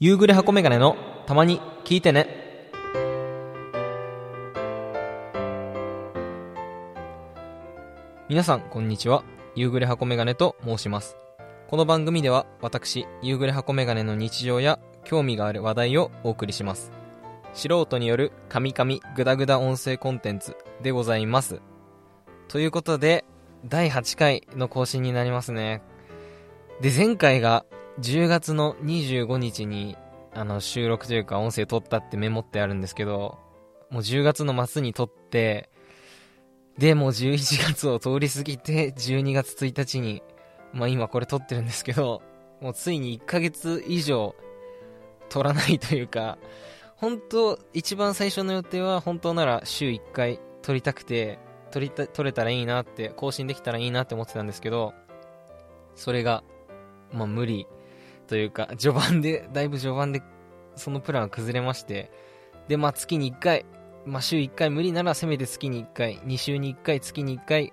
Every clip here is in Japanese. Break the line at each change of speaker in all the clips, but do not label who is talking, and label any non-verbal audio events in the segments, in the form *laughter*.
夕暮れ箱メガネのたまに聞いてね。皆さん、こんにちは。夕暮れ箱メガネと申します。この番組では、私、夕暮れ箱メガネの日常や興味がある話題をお送りします。素人によるカミカミグダグダ音声コンテンツでございます。ということで、第8回の更新になりますね。で、前回が10月の25日にあの収録というか音声撮ったってメモってあるんですけど、もう10月の末に撮って、で、もう11 *laughs* 月を通り過ぎて12月1日に、まあ今これ撮ってるんですけど、もうついに1ヶ月以上撮らないというか、本当一番最初の予定は本当なら週1回撮りたくて、撮りた、撮れたらいいなって、更新できたらいいなって思ってたんですけど、それが、まあ無理。というか、序盤で、だいぶ序盤で、そのプランが崩れまして、で、まあ月に1回、まあ週1回無理ならせめて月に1回、2週に1回、月に1回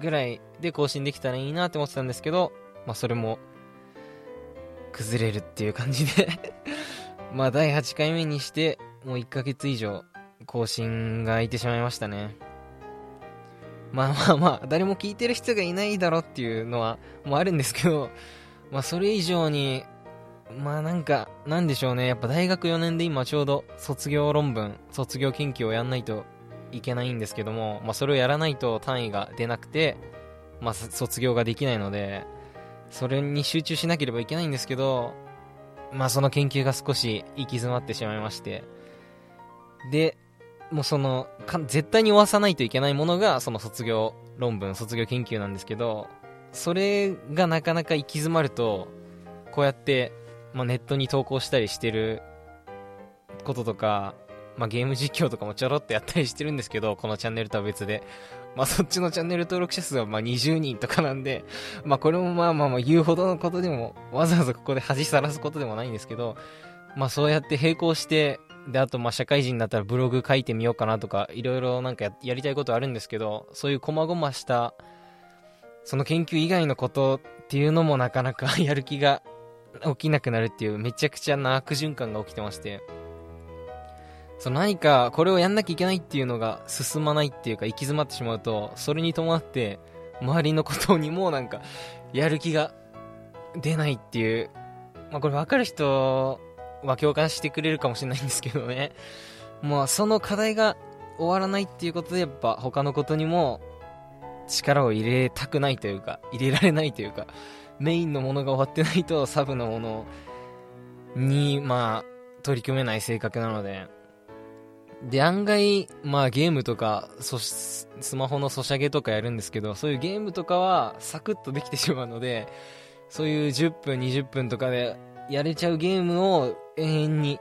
ぐらいで更新できたらいいなって思ってたんですけど、まあそれも、崩れるっていう感じで *laughs* まあ第8回目にして、もう1ヶ月以上、更新が空いてしまいましたね。まあまあまあ、誰も聞いてる人がいないだろうっていうのは、もうあるんですけど、まあそれ以上に、まあなんか、なんでしょうね。やっぱ大学4年で今ちょうど卒業論文、卒業研究をやんないといけないんですけども、まあそれをやらないと単位が出なくて、まあ卒業ができないので、それに集中しなければいけないんですけど、まあその研究が少し行き詰まってしまいまして、で、もうその、絶対に終わさないといけないものが、その卒業論文、卒業研究なんですけど、それがなかなか行き詰まると、こうやって、まあ、ネットに投稿したりしてることとか、まあ、ゲーム実況とかもちょろっとやったりしてるんですけど、このチャンネルとは別で。まあ、そっちのチャンネル登録者数はま20人とかなんで、まあ、これもまあまあまあ言うほどのことでも、わざわざここで恥さらすことでもないんですけど、まあ、そうやって並行して、で、あとま社会人だったらブログ書いてみようかなとか、いろいろなんかややりたいことあるんですけど、そういう細々した、その研究以外のことっていうのもなかなかやる気が起きなくなるっていうめちゃくちゃな悪循環が起きてまして、その何かこれをやんなきゃいけないっていうのが進まないっていうか行き詰まってしまうと、それに伴って周りのことにもなんかやる気が出ないっていう、まあこれ分かる人は共感してくれるかもしれないんですけどね。もうその課題が終わらないっていうことでやっぱ他のことにも力を入れたくないというか、入れられないというか、メインのものが終わってないとサブのものに、まあ、取り組めない性格なので、で、案外、まあゲームとか、スマホのソシャゲとかやるんですけど、そういうゲームとかはサクッとできてしまうので、そういう10分、20分とかでやれちゃうゲームを永遠に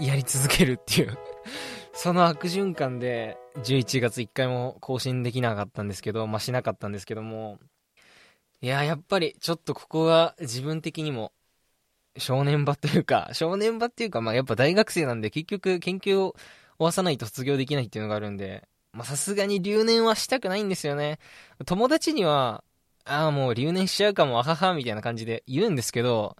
やり続けるっていう。その悪循環で11月1回も更新できなかったんですけど、まあ、しなかったんですけども、いや、やっぱりちょっとここは自分的にも少年場というか、少年場っていうか、まあ、やっぱ大学生なんで結局研究を終わさないと卒業できないっていうのがあるんで、ま、さすがに留年はしたくないんですよね。友達には、ああ、もう留年しちゃうかも、あはは、みたいな感じで言うんですけど、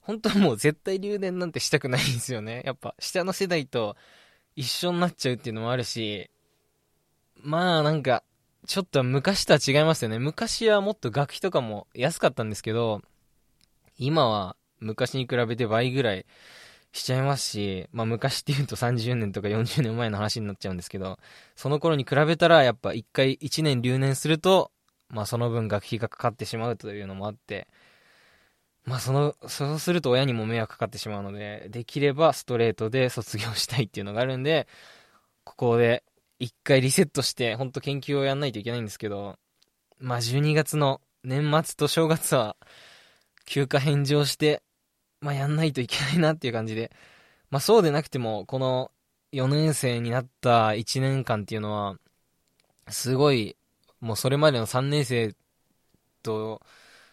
本当はもう絶対留年なんてしたくないんですよね。やっぱ下の世代と一緒になっちゃうっていうのもあるし、まあなんか、ちょっと昔とは違いますよね。昔はもっと学費とかも安かったんですけど、今は昔に比べて倍ぐらいしちゃいますし、まあ昔って言うと30年とか40年前の話になっちゃうんですけど、その頃に比べたらやっぱ一回1年留年すると、まあその分学費がかかってしまうというのもあって、まあその、そうすると親にも迷惑かかってしまうので、できればストレートで卒業したいっていうのがあるんで、ここで一回リセットして、ほんと研究をやんないといけないんですけど、まあ12月の年末と正月は休暇返上して、まあやんないといけないなっていう感じで、まあそうでなくても、この4年生になった1年間っていうのは、すごい、もうそれまでの3年生と、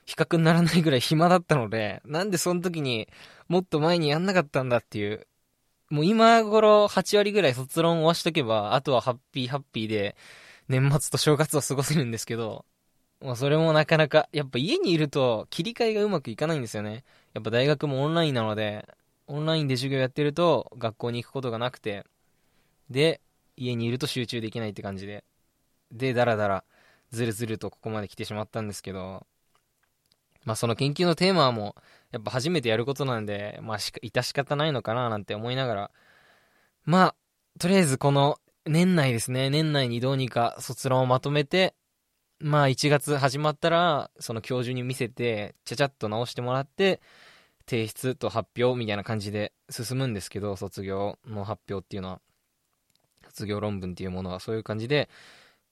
比較にならないぐらい暇だったので、なんでその時にもっと前にやんなかったんだっていう。もう今頃8割ぐらい卒論終わしとけば、あとはハッピーハッピーで年末と正月を過ごせるんですけど、まあ、それもなかなか、やっぱ家にいると切り替えがうまくいかないんですよね。やっぱ大学もオンラインなので、オンラインで授業やってると学校に行くことがなくて、で、家にいると集中できないって感じで、で、だらだら、ずるずるとここまで来てしまったんですけど、まあその研究のテーマも、やっぱ初めてやることなんで、まあしか、致し方ないのかななんて思いながら、まあ、とりあえずこの年内ですね、年内にどうにか卒論をまとめて、まあ1月始まったら、その教授に見せて、ちゃちゃっと直してもらって、提出と発表みたいな感じで進むんですけど、卒業の発表っていうのは、卒業論文っていうものは。そういう感じで、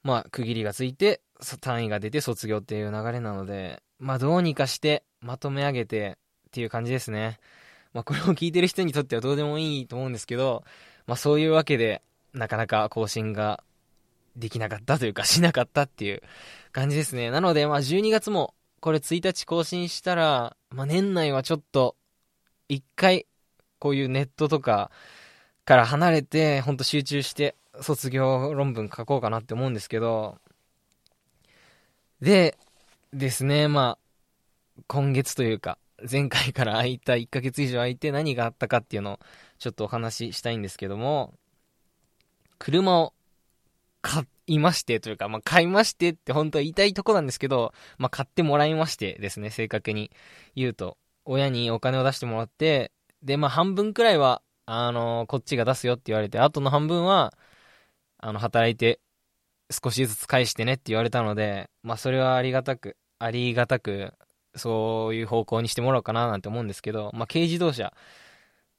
まあ区切りがついて、単位が出て卒業っていう流れなので、まあどうにかしてまとめ上げてっていう感じですね。まあこれを聞いてる人にとってはどうでもいいと思うんですけど、まあそういうわけで、なかなか更新ができなかったというか、しなかったっていう感じですね。なので、まあ、12月も、これ1日更新したら、まあ、年内はちょっと、一回、こういうネットとかから離れて、ほんと集中して、卒業論文書こうかなって思うんですけど、で、ですね、まあ、今月というか、前回から空いた1ヶ月以上空いて何があったかっていうのをちょっとお話ししたいんですけども、車を買いましてというか、まあ、買いましてって本当は言いたいとこなんですけど、まあ、買ってもらいましてですね、正確に言うと。親にお金を出してもらって、で、まあ、半分くらいは、あのー、こっちが出すよって言われて、あとの半分は、あの、働いて、少しずつ返してねって言われたので、まあ、それはありがたく、ありがたく、そういう方向にしてもらおうかななんて思うんですけど、まあ、軽自動車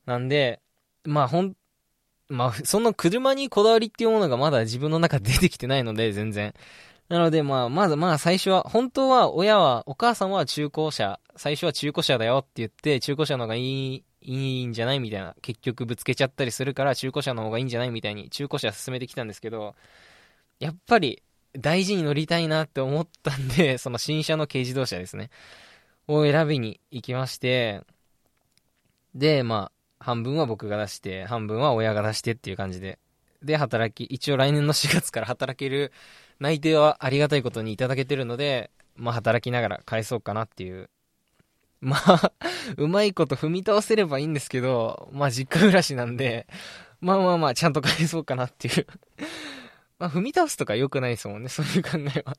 なんで、まあ、ほん、まあ、その車にこだわりっていうものがまだ自分の中で出てきてないので、全然。なので、まあ、まず、まあ、最初は、本当は、親は、お母さんは中古車、最初は中古車だよって言って、中古車の方がいい、いいんじゃないみたいな、結局ぶつけちゃったりするから、中古車の方がいいんじゃないみたいに、中古車進めてきたんですけど、やっぱり、大事に乗りたいなって思ったんで、*laughs* その新車の軽自動車ですね。を選びに行きまして、で、まあ、半分は僕が出して、半分は親が出してっていう感じで。で、働き、一応来年の4月から働ける内定はありがたいことにいただけてるので、まあ働きながら返そうかなっていう。まあ *laughs* うまいこと踏み倒せればいいんですけど、まあ実家暮らしなんで、まあまあまあちゃんと返そうかなっていうまあ踏み倒すとか良くないですもんね、*laughs* そういう考えは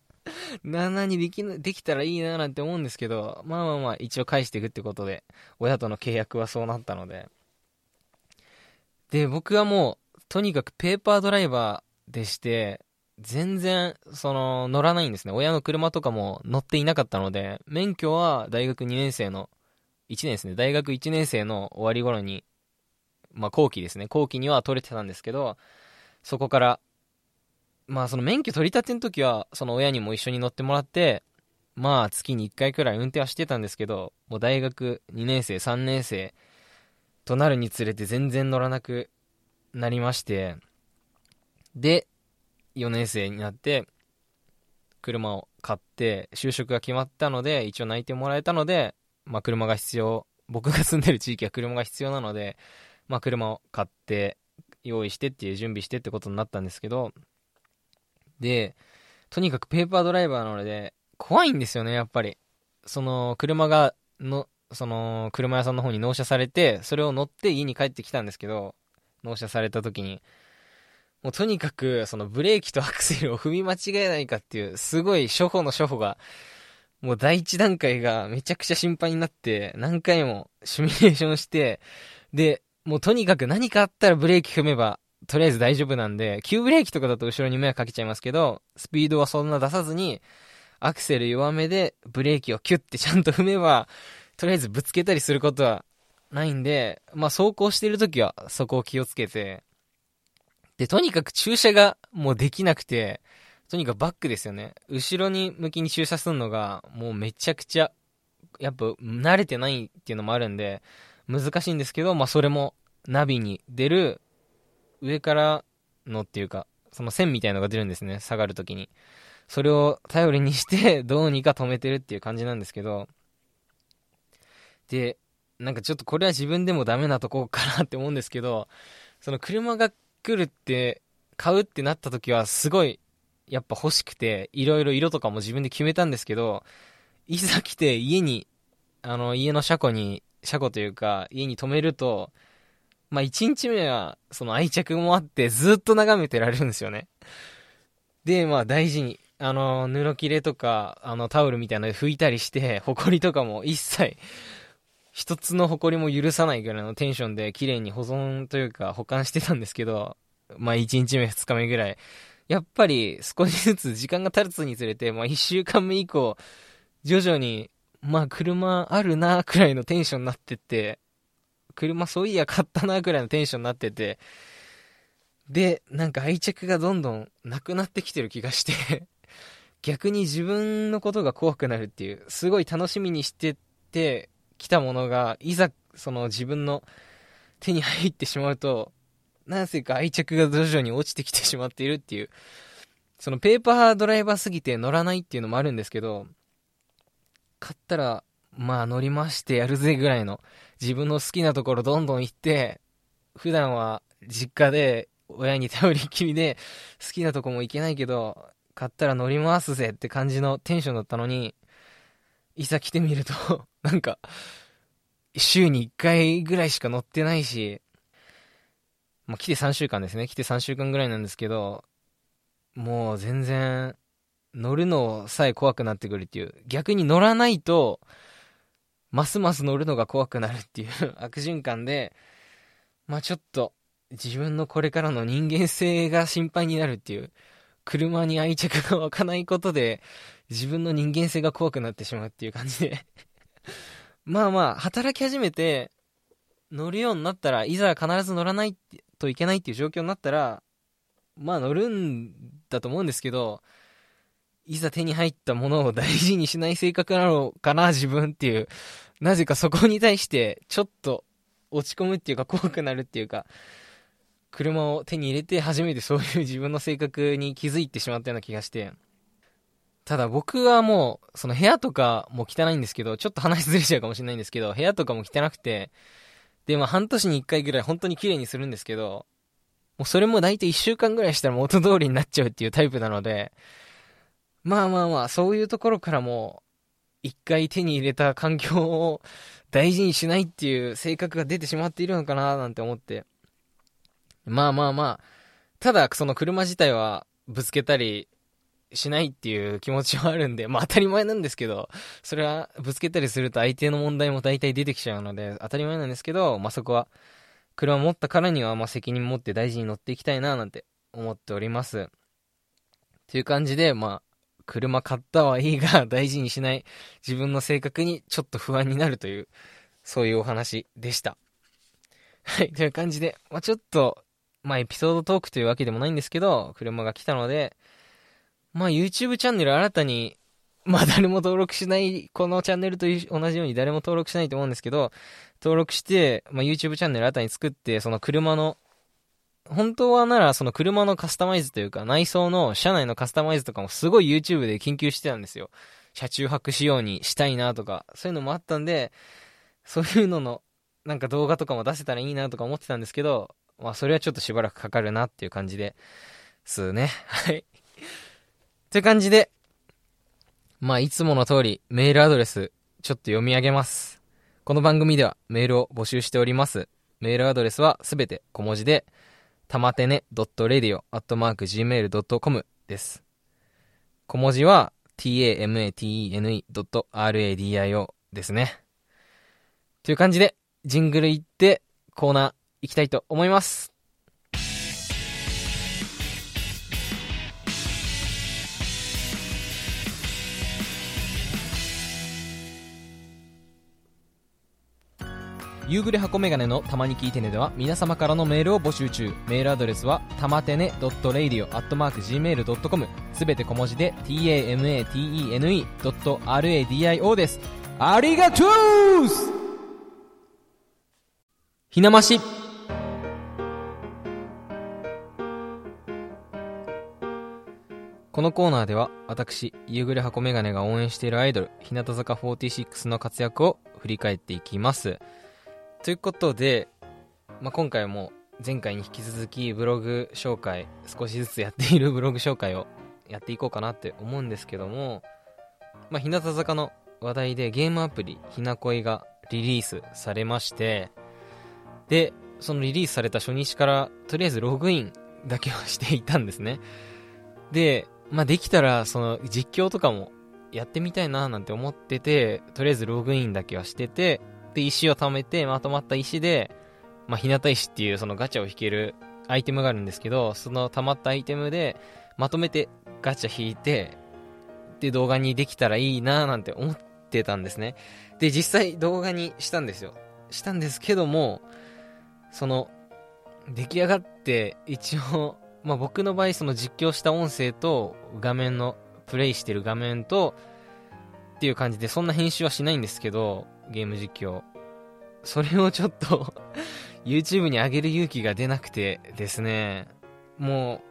な、なにでき、できたらいいななんて思うんですけど、まあまあまあ一応返していくってことで、親との契約はそうなったので、で、僕はもう、とにかくペーパードライバーでして、全然、その、乗らないんですね。親の車とかも乗っていなかったので、免許は大学2年生の、1年ですね。大学1年生の終わり頃に、まあ後期ですね。後期には取れてたんですけど、そこから、まあその免許取り立ての時は、その親にも一緒に乗ってもらって、まあ月に1回くらい運転はしてたんですけど、もう大学2年生、3年生、となるにつれて全然乗らなくなりまして、で、4年生になって、車を買って、就職が決まったので、一応泣いてもらえたので、まあ車が必要、僕が住んでる地域は車が必要なので、まあ車を買って、用意してっていう準備してってことになったんですけど、で、とにかくペーパードライバーなので、怖いんですよね、やっぱり。その、車がの、その、車屋さんの方に納車されて、それを乗って家に帰ってきたんですけど、納車された時に、もうとにかく、そのブレーキとアクセルを踏み間違えないかっていう、すごい初歩の初歩が、もう第一段階がめちゃくちゃ心配になって、何回もシミュレーションして、で、もうとにかく何かあったらブレーキ踏めば、とりあえず大丈夫なんで、急ブレーキとかだと後ろに迷惑かけちゃいますけど、スピードはそんな出さずに、アクセル弱めでブレーキをキュッてちゃんと踏めば、とりあえずぶつけたりすることはないんで、まあ走行してるときはそこを気をつけて、で、とにかく駐車がもうできなくて、とにかくバックですよね。後ろに向きに駐車するのがもうめちゃくちゃ、やっぱ慣れてないっていうのもあるんで、難しいんですけど、まあそれもナビに出る上からのっていうか、その線みたいのが出るんですね、下がるときに。それを頼りにして、*laughs* どうにか止めてるっていう感じなんですけど、で、なんかちょっとこれは自分でもダメなとこかなって思うんですけど、その車が来るって、買うってなった時はすごい、やっぱ欲しくて、いろいろ色とかも自分で決めたんですけど、いざ来て家に、あの、家の車庫に、車庫というか、家に止めると、まあ、1日目は、その愛着もあって、ずっと眺めてられるんですよね。で、まあ、大事に、あの、布切れとか、あの、タオルみたいなので拭いたりして、ホコリとかも一切、一つのホコリも許さないぐらいのテンションで綺麗に保存というか保管してたんですけど、まあ1日目2日目ぐらい。やっぱり少しずつ時間が経つにつれて、まあ1週間目以降、徐々に、まあ車あるなくらいのテンションになってって、車そういや買ったなくらいのテンションになってて、で、なんか愛着がどんどんなくなってきてる気がして。*laughs* 逆に自分のことが怖くなるっていう、すごい楽しみにしてて、来たものが、いざ、その自分の手に入ってしまうと、なぜか愛着が徐々に落ちてきてしまっているっていう、そのペーパードライバーすぎて乗らないっていうのもあるんですけど、買ったら、まあ乗りましてやるぜぐらいの、自分の好きなところどんどん行って、普段は実家で親に頼りっきりで好きなとこも行けないけど、買ったら乗り回すぜって感じのテンションだったのに、いざ来てみると *laughs* なんか、週に1回ぐらいしか乗ってないし、まあ、来て3週間ですね。来て3週間ぐらいなんですけど、もう全然、乗るのさえ怖くなってくるっていう。逆に乗らないと、ますます乗るのが怖くなるっていう *laughs* 悪循環で、まあちょっと、自分のこれからの人間性が心配になるっていう。車に愛着が湧かないことで、自分の人間性が怖くなってしまうっていう感じで *laughs* まあまあ、働き始めて、乗るようになったら、いざ必ず乗らないといけないっていう状況になったら、まあ乗るんだと思うんですけど、いざ手に入ったものを大事にしない性格なのかな、自分っていう。なぜかそこに対して、ちょっと落ち込むっていうか怖くなるっていうか、車を手に入れて初めてそういう自分の性格に気づいてしまったような気がして、ただ僕はもう、その部屋とかも汚いんですけど、ちょっと話ずれちゃうかもしれないんですけど、部屋とかも汚くて、で、まあ半年に1回ぐらい本当に綺麗にするんですけど、もうそれも大体1週間ぐらいしたら元通りになっちゃうっていうタイプなので、まあまあまあ、そういうところからも、一回手に入れた環境を大事にしないっていう性格が出てしまっているのかななんて思って。まあまあまあ、ただその車自体はぶつけたりしないっていう気持ちはあるんで、*laughs* まあ当たり前なんですけど、それはぶつけたりすると相手の問題も大体出てきちゃうので、当たり前なんですけど、まあそこは、車持ったからには、ま責任持って大事に乗っていきたいな、なんて思っております。という感じで、まあ、車買ったはいいが大事にしない自分の性格にちょっと不安になるという、そういうお話でした。はい、という感じで、まあちょっと、まあエピソードトークというわけでもないんですけど、車が来たので、まあ YouTube チャンネル新たに、まあ誰も登録しない、このチャンネルと同じように誰も登録しないと思うんですけど、登録して、まあ YouTube チャンネル新たに作って、その車の、本当はならその車のカスタマイズというか内装の車内のカスタマイズとかもすごい YouTube で研究してたんですよ。車中泊仕様にしたいなとか、そういうのもあったんで、*laughs* そういうのの、なんか動画とかも出せたらいいなとか思ってたんですけど、まあそれはちょっとしばらくかかるなっていう感じです。ね。*laughs* はい。って感じで、まあ、いつもの通り、メールアドレス、ちょっと読み上げます。この番組ではメールを募集しております。メールアドレスはすべて小文字で、たまてね .radio.gmail.com です。小文字は tamatene.radio ですね。という感じで、ジングル行ってコーナー行きたいと思います。夕暮れ箱メガネのたまに聞いてねでは皆様からのメールを募集中。メールアドレスは、たまてね .radio.gmail.com すべて小文字で、tamatene.radio です。ありがとうひなましこのコーナーでは私、夕暮れ箱メガネが応援しているアイドル、日向坂46の活躍を振り返っていきます。ということで、まあ、今回も前回に引き続きブログ紹介、少しずつやっている *laughs* ブログ紹介をやっていこうかなって思うんですけども、まあ、日向坂の話題でゲームアプリ、ひな恋がリリースされまして、で、そのリリースされた初日から、とりあえずログインだけはしていたんですね。で、まあ、できたら、その実況とかもやってみたいななんて思ってて、とりあえずログインだけはしてて、で、石を貯めて、まとまった石で、まあ、日向石っていうそのガチャを引けるアイテムがあるんですけど、その溜まったアイテムで、まとめてガチャ引いて、で、動画にできたらいいななんて思ってたんですね。で、実際動画にしたんですよ。したんですけども、その、出来上がって一応、まあ、僕の場合その実況した音声と画面のプレイしてる画面とっていう感じでそんな編集はしないんですけどゲーム実況それをちょっと *laughs* YouTube に上げる勇気が出なくてですねも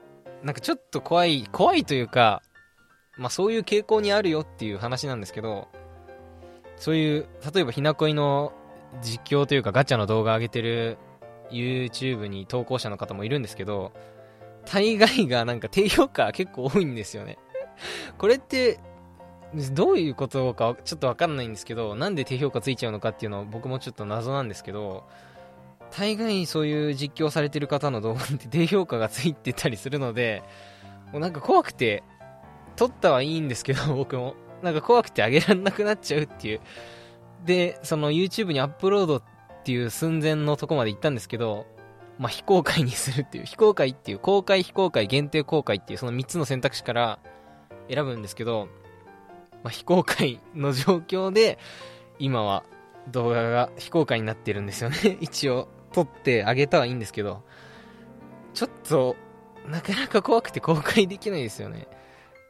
うなんかちょっと怖い怖いというかまあそういう傾向にあるよっていう話なんですけどそういう例えばひなこいの実況というかガチャの動画上げてる YouTube に投稿者の方もいるんですけど、大概がなんか低評価結構多いんですよね。これって、どういうことかちょっとわかんないんですけど、なんで低評価ついちゃうのかっていうのは僕もちょっと謎なんですけど、大概そういう実況されてる方の動画って *laughs* 低評価がついてたりするので、もうなんか怖くて、撮ったはいいんですけど、僕も。なんか怖くてあげられなくなっちゃうっていう。で、その YouTube にアップロードっていう寸前のとこまで行ったんですけど、まあ、非公開にするっていう、非公開っていう、公開、非公開、限定公開っていう、その3つの選択肢から選ぶんですけど、まあ、非公開の状況で、今は動画が非公開になってるんですよね。*laughs* 一応、撮ってあげたはいいんですけど、ちょっと、なかなか怖くて公開できないですよね。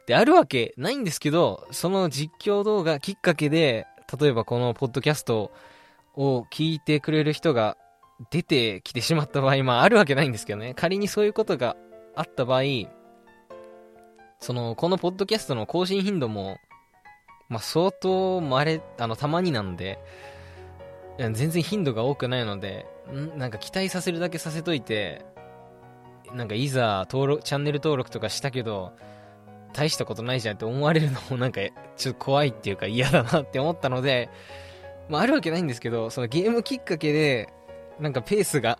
で、あるわけないんですけど、その実況動画きっかけで、例えばこのポッドキャストを聞いてくれる人が出てきてしまった場合、まああるわけないんですけどね。仮にそういうことがあった場合、その、このポッドキャストの更新頻度も、まあ相当稀、あの、たまになんで、全然頻度が多くないので、ん？なんか期待させるだけさせといて、なんかいざ登録、チャンネル登録とかしたけど、大したことないじゃんって思われるのもなんかちょっと怖いっていうか嫌だなって思ったので、まあ、あるわけないんですけど、そのゲームきっかけで、なんかペースが、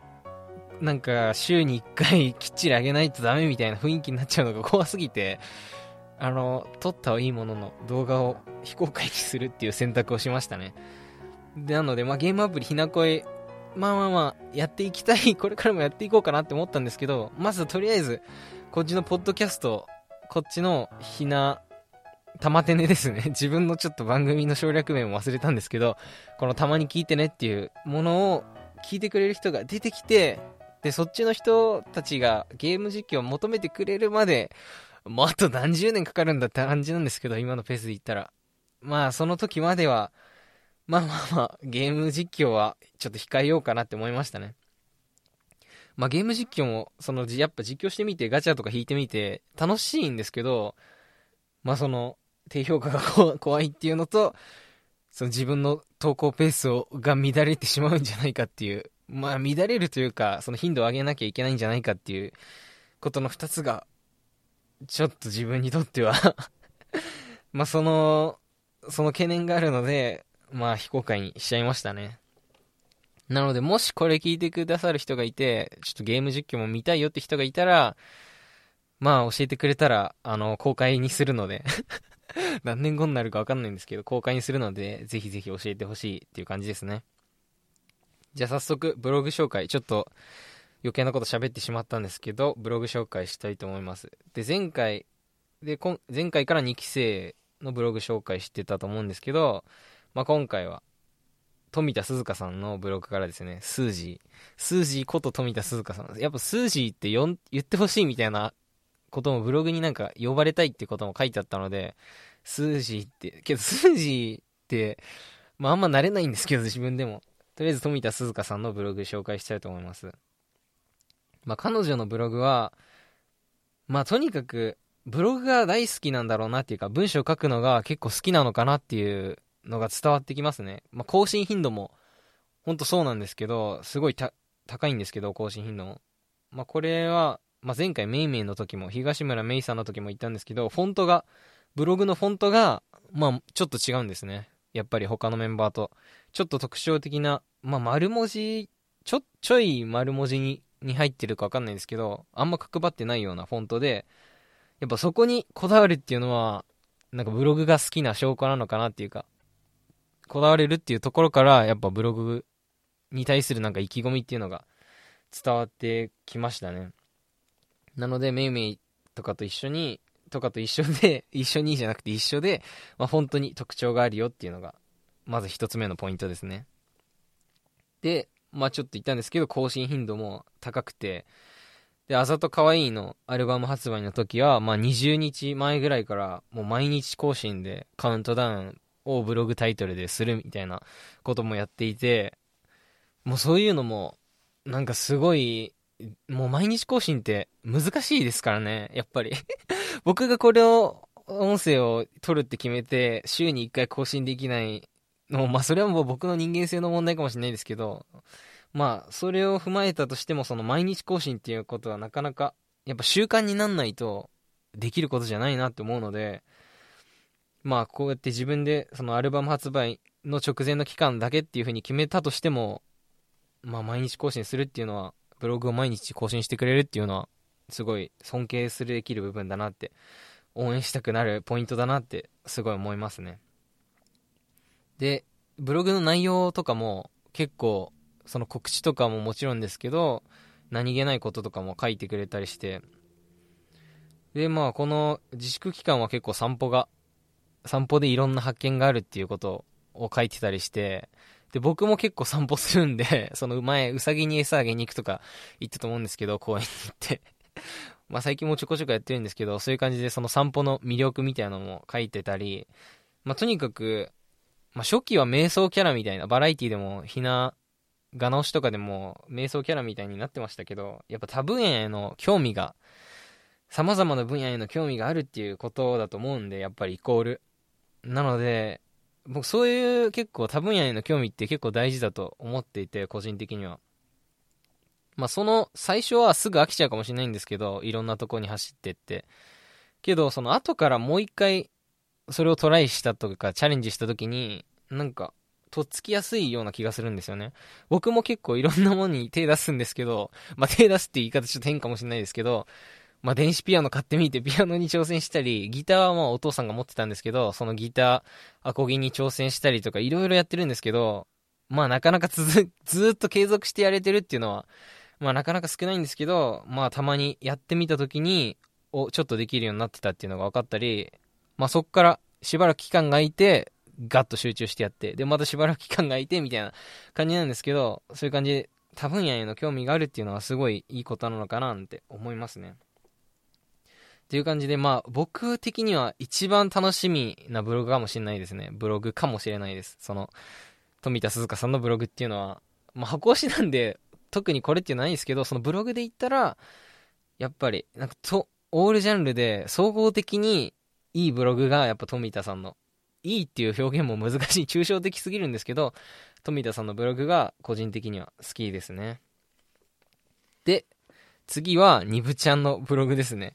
なんか週に1回きっちり上げないとダメみたいな雰囲気になっちゃうのが怖すぎて、あの、撮ったはいいものの動画を非公開にするっていう選択をしましたね。なので、まあ、ゲームアプリひなこえ、まあまあまあ、やっていきたい、*laughs* これからもやっていこうかなって思ったんですけど、まずとりあえず、こっちのポッドキャスト、こっちのひな玉手ねですね。*laughs* 自分のちょっと番組の省略名も忘れたんですけど、このたまに聞いてねっていうものを聞いてくれる人が出てきて、で、そっちの人たちがゲーム実況を求めてくれるまで、もうあと何十年かかるんだって感じなんですけど、今のペースで言ったら。まあ、その時までは、まあまあまあ、ゲーム実況はちょっと控えようかなって思いましたね。まあゲーム実況も、その、やっぱ実況してみて、ガチャとか引いてみて、楽しいんですけど、まあその、低評価が *laughs* 怖いっていうのと、その自分の投稿ペースをが乱れてしまうんじゃないかっていう、まあ乱れるというか、その頻度を上げなきゃいけないんじゃないかっていうことの二つが、ちょっと自分にとっては *laughs* まあその、その懸念があるので、まあ非公開にしちゃいましたね。なので、もしこれ聞いてくださる人がいて、ちょっとゲーム実況も見たいよって人がいたら、まあ教えてくれたら、あの、公開にするので *laughs* 何年後になるかわかんないんですけど、公開にするので、ぜひぜひ教えてほしいっていう感じですね。じゃあ早速、ブログ紹介、ちょっと余計なこと喋ってしまったんですけど、ブログ紹介したいと思います。で、前回、で、前回から2期生のブログ紹介してたと思うんですけど、まあ、今回は、富田鈴香さんのブログからですね、スージー。スージーこと富田鈴花さん。やっぱスージーって言ってほしいみたいなこともブログになんか呼ばれたいってことも書いてあったので、スージーって、けどスージーって、まああんま慣れないんですけど、自分でも。とりあえず富田鈴花さんのブログ紹介したいと思います。まあ彼女のブログは、まあとにかく、ブログが大好きなんだろうなっていうか、文章を書くのが結構好きなのかなっていうのが伝わってきますね。まあ更新頻度も、ほんとそうなんですけど、すごい高いんですけど、更新頻度も。まあこれは、まあ、前回メイメイの時も、東村メイさんの時も言ったんですけど、フォントが、ブログのフォントが、まあ、ちょっと違うんですね。やっぱり他のメンバーと。ちょっと特徴的な、まあ、丸文字、ちょ、ちょい丸文字に、に入ってるかわかんないんですけど、あんま角張ってないようなフォントで、やっぱそこにこだわるっていうのは、なんかブログが好きな証拠なのかなっていうか、こだわれるっていうところから、やっぱブログに対するなんか意気込みっていうのが伝わってきましたね。なので、めいめいとかと一緒に、とかと一緒で、*laughs* 一緒にじゃなくて一緒で、まあ、本当に特徴があるよっていうのが、まず一つ目のポイントですね。で、まあちょっと言ったんですけど、更新頻度も高くて、で、あざとかわいいのアルバム発売の時は、まあ20日前ぐらいからもう毎日更新でカウントダウンをブログタイトルでするみたいなこともやっていて、もうそういうのも、なんかすごい、もう毎日更新って難しいですからね、やっぱり。*laughs* 僕がこれを、音声を取るって決めて、週に1回更新できないのまあそれはもう僕の人間性の問題かもしれないですけど、まあそれを踏まえたとしても、その毎日更新っていうことはなかなか、やっぱ習慣になんないとできることじゃないなって思うので、まあこうやって自分でそのアルバム発売の直前の期間だけっていう風に決めたとしても、まあ毎日更新するっていうのは、ブログを毎日更新してくれるっていうのは、すごい尊敬するできる部分だなって、応援したくなるポイントだなってすごい思いますね。で、ブログの内容とかも結構、その告知とかももちろんですけど、何気ないこととかも書いてくれたりして、で、まあこの自粛期間は結構散歩が散歩でいろんな発見があるっていうことを書いてたりして、で、僕も結構散歩するんで、*laughs* その前、うさぎに餌あげに行くとか言ったと思うんですけど、公園に行って。*laughs* まあ最近もちょこちょこやってるんですけど、そういう感じでその散歩の魅力みたいなのも書いてたり、まあとにかく、まあ初期は瞑想キャラみたいな、バラエティでもひな、画直しとかでも瞑想キャラみたいになってましたけど、やっぱ多分野への興味が、様々な分野への興味があるっていうことだと思うんで、やっぱりイコール。なので、僕そういう結構多分野への興味って結構大事だと思っていて、個人的には。まあその最初はすぐ飽きちゃうかもしれないんですけど、いろんなとこに走ってって。けど、その後からもう一回それをトライしたとかチャレンジした時に、なんか、とっつきやすいような気がするんですよね。僕も結構いろんなものに手出すんですけど、まあ手出すっていう言い方ちょっと変かもしれないですけど、まあ、電子ピアノ買ってみて、ピアノに挑戦したり、ギターはまあお父さんが持ってたんですけど、そのギター、アコギに挑戦したりとか、いろいろやってるんですけど、まあなかなか続、ずっと継続してやれてるっていうのは、まあなかなか少ないんですけど、まあたまにやってみた時に、お、ちょっとできるようになってたっていうのが分かったり、まあそっからしばらく期間が空いて、ガッと集中してやって、で、またしばらく期間が空いて、みたいな感じなんですけど、そういう感じで、多分野への興味があるっていうのはすごいいいことなのかなって思いますね。っていう感じで、まあ、僕的には一番楽しみなブログかもしれないですね。ブログかもしれないです。その、富田鈴香さんのブログっていうのは、まあ、箱推しなんで、特にこれっていうのはないんですけど、そのブログで言ったら、やっぱり、なんかと、オールジャンルで総合的にいいブログがやっぱ富田さんの、いいっていう表現も難しい、抽象的すぎるんですけど、富田さんのブログが個人的には好きですね。で、次は、ニブちゃんのブログですね。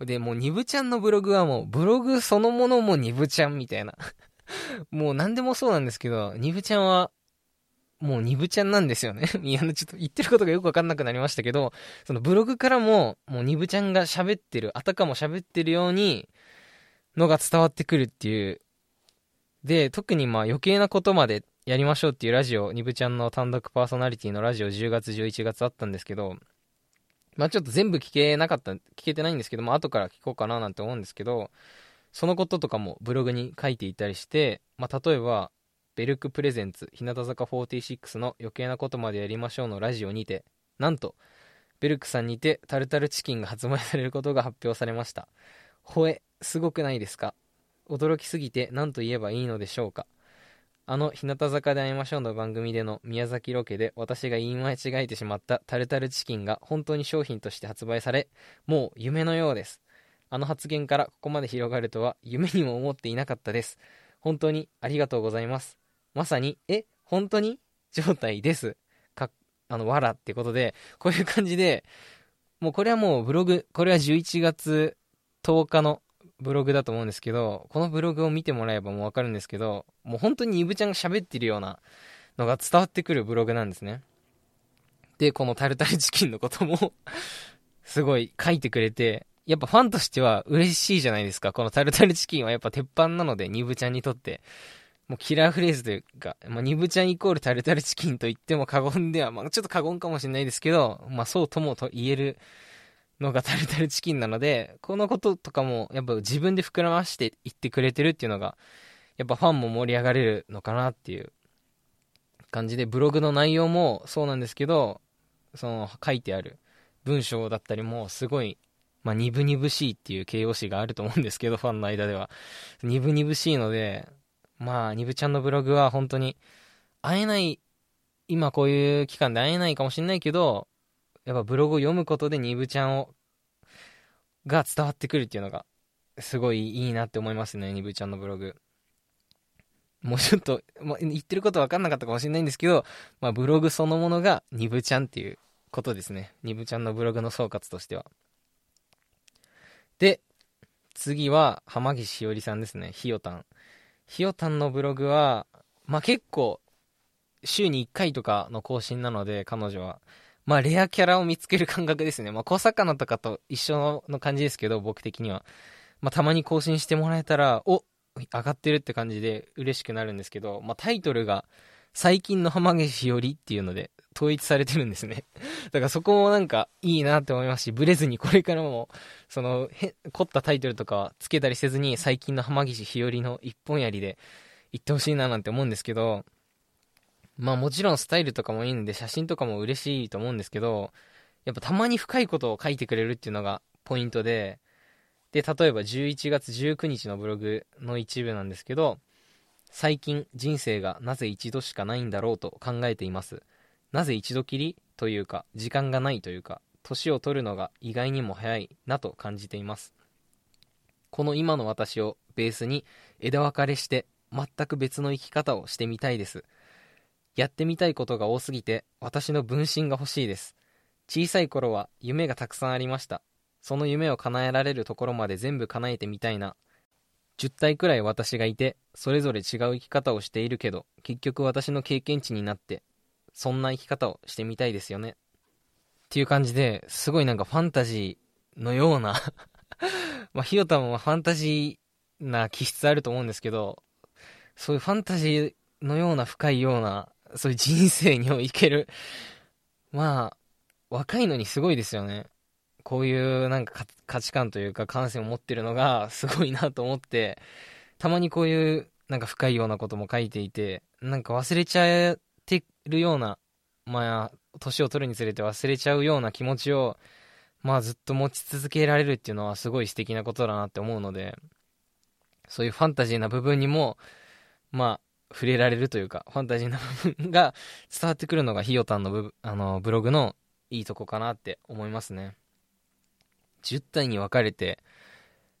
で、もうニブちゃんのブログはもう、ブログそのものもニブちゃんみたいな *laughs* もう何でもそうなんですけど、ニブちゃんは、もうニブちゃんなんですよね *laughs* いや、ちょっと言ってることがよくわかんなくなりましたけど、そのブログからも、もうニブちゃんが喋ってる、あたかも喋ってるように、のが伝わってくるっていう。で、特にまあ余計なことまでやりましょうっていうラジオ、ニブちゃんの単独パーソナリティのラジオ10月11月あったんですけど、まあちょっと全部聞けなかった、聞けてないんですけども、後から聞こうかななんて思うんですけど、そのこととかもブログに書いていたりして、まあ例えば、ベルクプレゼンツ、日向坂46の余計なことまでやりましょうのラジオにて、なんと、ベルクさんにてタルタルチキンが発売されることが発表されました。ほえ、すごくないですか？驚きすぎて何と言えばいいのでしょうか？あの日向坂で会いましょうの番組での宮崎ロケで私が言い間違えてしまったタルタルチキンが本当に商品として発売され、もう夢のようです。あの発言からここまで広がるとは夢にも思っていなかったです。本当にありがとうございます。まさに、え、本当に？状態です。か、あの、わらってことで、こういう感じで、もうこれはもうブログ、これは11月10日のブログだと思うんですけど、このブログを見てもらえばもうわかるんですけど、もう本当にイブちゃんが喋ってるようなのが伝わってくるブログなんですね。で、このタルタルチキンのことも *laughs* すごい書いてくれて、やっぱファンとしては嬉しいじゃないですか。このタルタルチキンはやっぱ鉄板なので、ニブちゃんにとって。もうキラーフレーズというか、まあ、ニブちゃんイコールタルタルチキンと言っても過言では、まあ、ちょっと過言かもしれないですけど、まあ、そうともと言えるのがタルタルチキンなので、このこととかも、やっぱ自分で膨らまして言ってくれてるっていうのが、やっぱファンも盛り上がれるのかなっていう感じで、ブログの内容もそうなんですけど、その書いてある文章だったりもすごい、まあ、鈍々しいっていう形容詞があると思うんですけど、ファンの間では。鈍々しいので、まあ、ニブちゃんのブログは本当に、会えない、今こういう期間で会えないかもしれないけど、やっぱブログを読むことでニブちゃんを、が伝わってくるっていうのが、すごいいいなって思いますね、ニブちゃんのブログ。もうちょっと、まあ、言ってること分かんなかったかもしれないんですけど、まあ、ブログそのものがニブちゃんっていうことですね。ニブちゃんのブログの総括としては。で、次は、浜岸しおりさんですね。ひよたん。ひよたんのブログは、まあ、結構、週に1回とかの更新なので、彼女は。まあ、レアキャラを見つける感覚ですね。まあ、小魚とかと一緒の感じですけど、僕的には。まあ、たまに更新してもらえたら、お上がってるって感じで嬉しくなるんですけど、まあ、タイトルが、最近の浜岸よりっていうので、統一されてるんですね。*laughs* だからそこもなんかいいなって思いますし、ブレずにこれからも、その、へ、凝ったタイトルとかはつけたりせずに、最近の浜岸日和の一本槍で行ってほしいななんて思うんですけど、まあもちろんスタイルとかもいいんで、写真とかも嬉しいと思うんですけど、やっぱたまに深いことを書いてくれるっていうのがポイントで、で、例えば11月19日のブログの一部なんですけど、最近人生がなぜ一度しかないんだろうと考えています。なぜ一度きりというか時間がないというか年を取るのが意外にも早いなと感じています。この今の私をベースに枝分かれして全く別の生き方をしてみたいです。やってみたいことが多すぎて私の分身が欲しいです。小さい頃は夢がたくさんありました。その夢を叶えられるところまで全部叶えてみたいな。10体くらい私がいて、それぞれ違う生き方をしているけど、結局私の経験値になって、そんな生き方をしてみたいですよね。っていう感じで、すごいなんかファンタジーのような *laughs* まあ、ひよたもファンタジーな気質あると思うんですけど、そういうファンタジーのような深いような、そういう人生に生ける、まあ、若いのにすごいですよね。こういうなんか価値観というか感性を持ってるのがすごいなと思って、たまにこういうなんか深いようなことも書いていて、なんか忘れちゃってるような、まあ、年を取るにつれて忘れちゃうような気持ちを、まあずっと持ち続けられるっていうのはすごい素敵なことだなって思うので、そういうファンタジーな部分にも、まあ、触れられるというか、ファンタジーな部分が伝わってくるのがひよたんのブ *laughs* あのブログのいいとこかなって思いますね。10体に分かれて、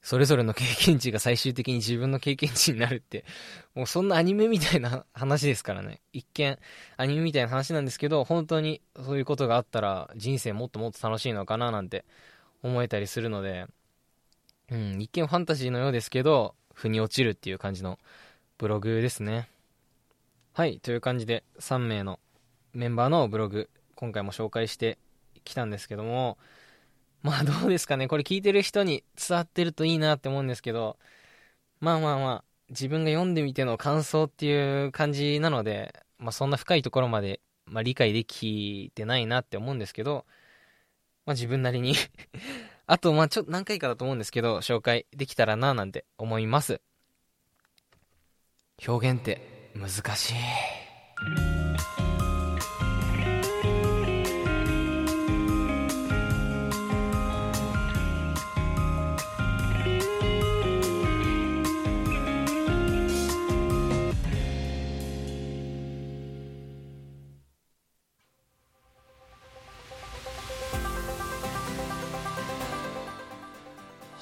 それぞれの経験値が最終的に自分の経験値になるって、*laughs* もうそんなアニメみたいな話ですからね。一見、アニメみたいな話なんですけど、本当にそういうことがあったら、人生もっともっと楽しいのかななんて思えたりするので、うん、一見ファンタジーのようですけど、腑に落ちるっていう感じのブログですね。はい、という感じで3名のメンバーのブログ、今回も紹介してきたんですけども、まあどうですかね。これ聞いてる人に伝わってるといいなって思うんですけど、まあまあまあ、自分が読んでみての感想っていう感じなので、まあそんな深いところまで、まあ、理解できてないなって思うんですけど、まあ自分なりに *laughs* あとまあちょっと何回かだと思うんですけど、紹介できたらななんて思います。表現って難しい。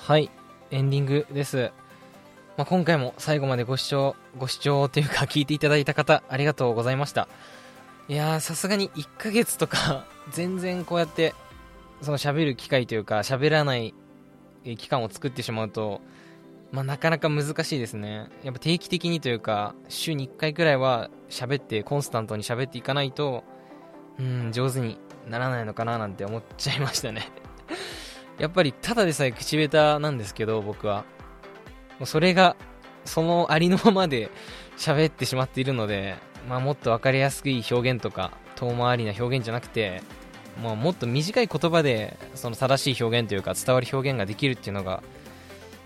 はい、エンディングです。まあ、今回も最後までご視聴、ご視聴というか聞いていただいた方、ありがとうございました。いやー、さすがに1ヶ月とか *laughs* 全然こうやってその喋る機会というか喋らない期間を作ってしまうと、まあ、なかなか難しいですね。やっぱ定期的にというか週に1回くらいは喋ってコンスタントに喋っていかないとうん上手にならないのかななんて思っちゃいましたね。*laughs* やっぱりただでさえ口下手なんですけど僕は。もうそれがそのありのままで *laughs* 喋ってしまっているので、まあ、もっと分かりやすい表現とか遠回りな表現じゃなくてまあ、もっと短い言葉でその正しい表現というか伝わる表現ができるっていうのが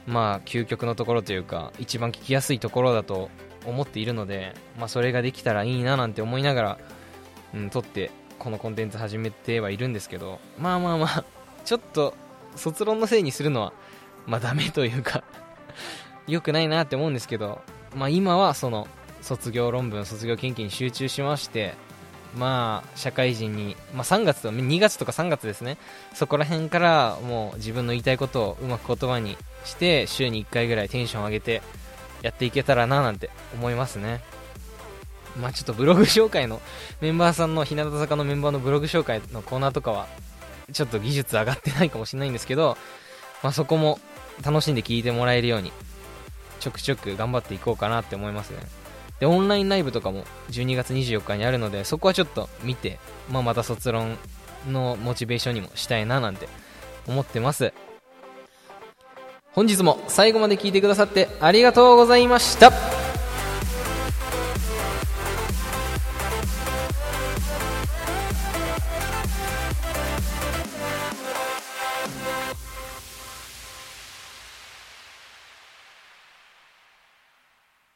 まあ究極のところというか一番聞きやすいところだと思っているので、まあ、それができたらいいななんて思いながら、うん、撮ってこのコンテンツ始めてはいるんですけどまあまあまあちょっと卒論のせいにするのはまあダメというか良くないなって思うんですけど、まあ、今はその卒業論文卒業研究に集中しましてまあ、社会人に、まあ、3月と2月とか3月ですね、そこら辺からもう自分の言いたいことをうまく言葉にして、週に1回ぐらいテンション上げてやっていけたらななんて思いますね。まあちょっとブログ紹介のメンバーさんの日向坂のメンバーのブログ紹介のコーナーとかはちょっと技術上がってないかもしれないんですけど、まあ、そこも楽しんで聞いてもらえるようにちょくちょく頑張っていこうかなって思いますね。で、オンラインライブとかも12月24日にあるので、そこはちょっと見て、まあ、また卒論のモチベーションにもしたいななんて思ってます。本日も最後まで聞いてくださってありがとうございました。